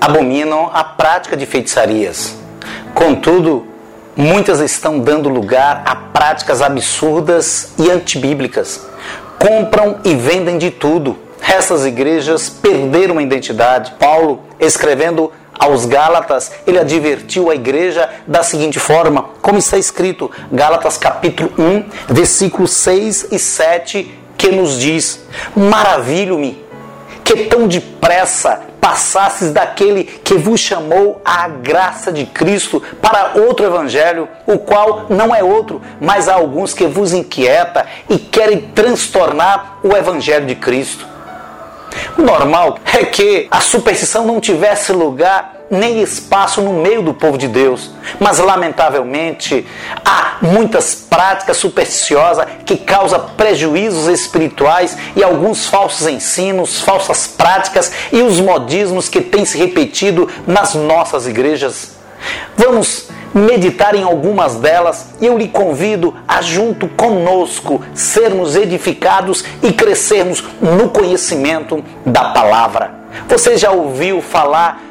abominam a prática de feitiçarias. Contudo, muitas estão dando lugar a práticas absurdas e antibíblicas. Compram e vendem de tudo. Essas igrejas perderam a identidade. Paulo, escrevendo aos Gálatas, ele advertiu a igreja da seguinte forma, como está escrito, Gálatas capítulo 1, versículos 6 e 7, que nos diz: Maravilho-me que tão depressa passasses daquele que vos chamou à graça de Cristo para outro evangelho, o qual não é outro, mas há alguns que vos inquieta e querem transtornar o evangelho de Cristo. Normal é que a superstição não tivesse lugar nem espaço no meio do povo de Deus. Mas, lamentavelmente, há muitas práticas supersticiosas que causam prejuízos espirituais e alguns falsos ensinos, falsas práticas e os modismos que têm se repetido nas nossas igrejas. Vamos meditar em algumas delas e eu lhe convido a, junto conosco, sermos edificados e crescermos no conhecimento da palavra. Você já ouviu falar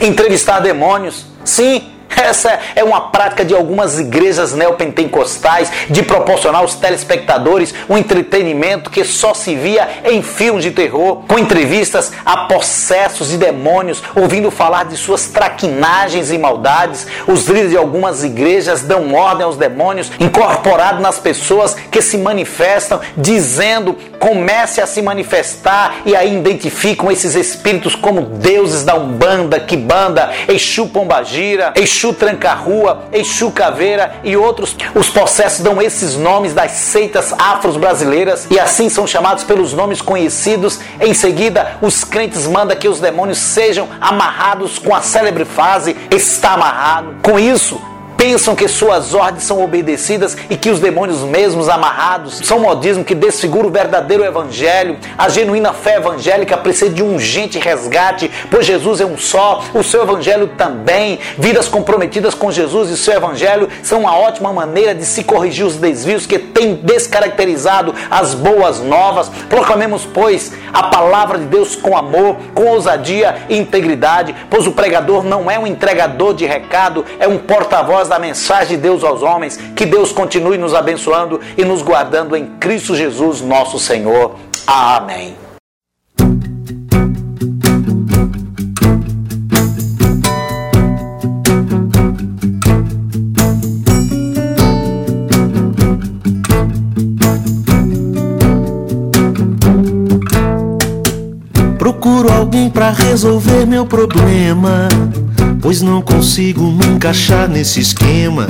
entrevistar demônios. Sim, essa é uma prática de algumas igrejas neopentecostais de proporcionar aos telespectadores um entretenimento que só se via em filmes de terror, com entrevistas a possessos de demônios, ouvindo falar de suas traquinagens e maldades. Os líderes de algumas igrejas dão ordem aos demônios incorporados nas pessoas que se manifestam, dizendo: comece a se manifestar, e aí identificam esses espíritos como deuses da Umbanda, Kibanda, Exu Pombagira, Exu Tranca-Rua, Exu Caveira e outros. Os processos dão esses nomes das seitas afros brasileiras e assim são chamados pelos nomes conhecidos. Em seguida, os crentes mandam que os demônios sejam amarrados com a célebre frase está amarrado. Com isso, pensam que suas ordens são obedecidas e que os demônios mesmos amarrados são modismo que desfigura o verdadeiro evangelho. A genuína fé evangélica precisa de um urgente resgate, pois Jesus é um só, o seu evangelho também. Vidas comprometidas com Jesus e seu evangelho são uma ótima maneira de se corrigir os desvios que têm descaracterizado as boas novas. Proclamemos, pois, a palavra de Deus com amor, com ousadia e integridade, pois o pregador não é um entregador de recado, é um porta-voz da mensagem de Deus aos homens. Que Deus continue nos abençoando e nos guardando em Cristo Jesus, nosso Senhor. Amém. Procuro alguém para resolver meu problema pois não consigo me encaixar nesse esquema.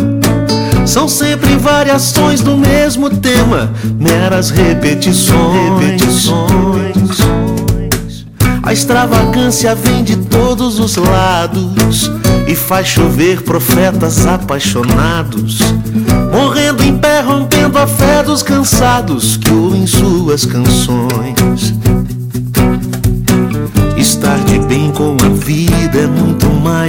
São sempre variações do mesmo tema, meras repetições. repetições. A extravagância vem de todos os lados e faz chover profetas apaixonados, morrendo em pé, rompendo a fé dos cansados que ouvem suas canções.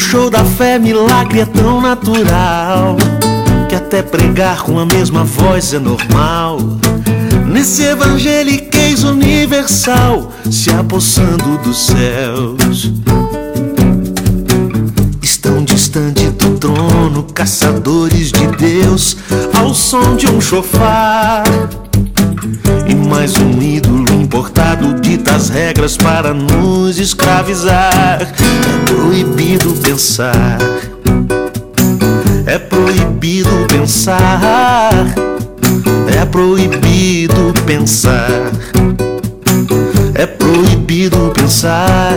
Show da fé, milagre é tão natural que até pregar com a mesma voz é normal. Nesse evangeliquez universal, se apossando dos céus. Estão distante do trono, caçadores de Deus, ao som de um chofar. E mais um ídolo importado dita as regras para nos escravizar. É proibido pensar. É proibido pensar. É proibido pensar. É proibido pensar.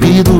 cupido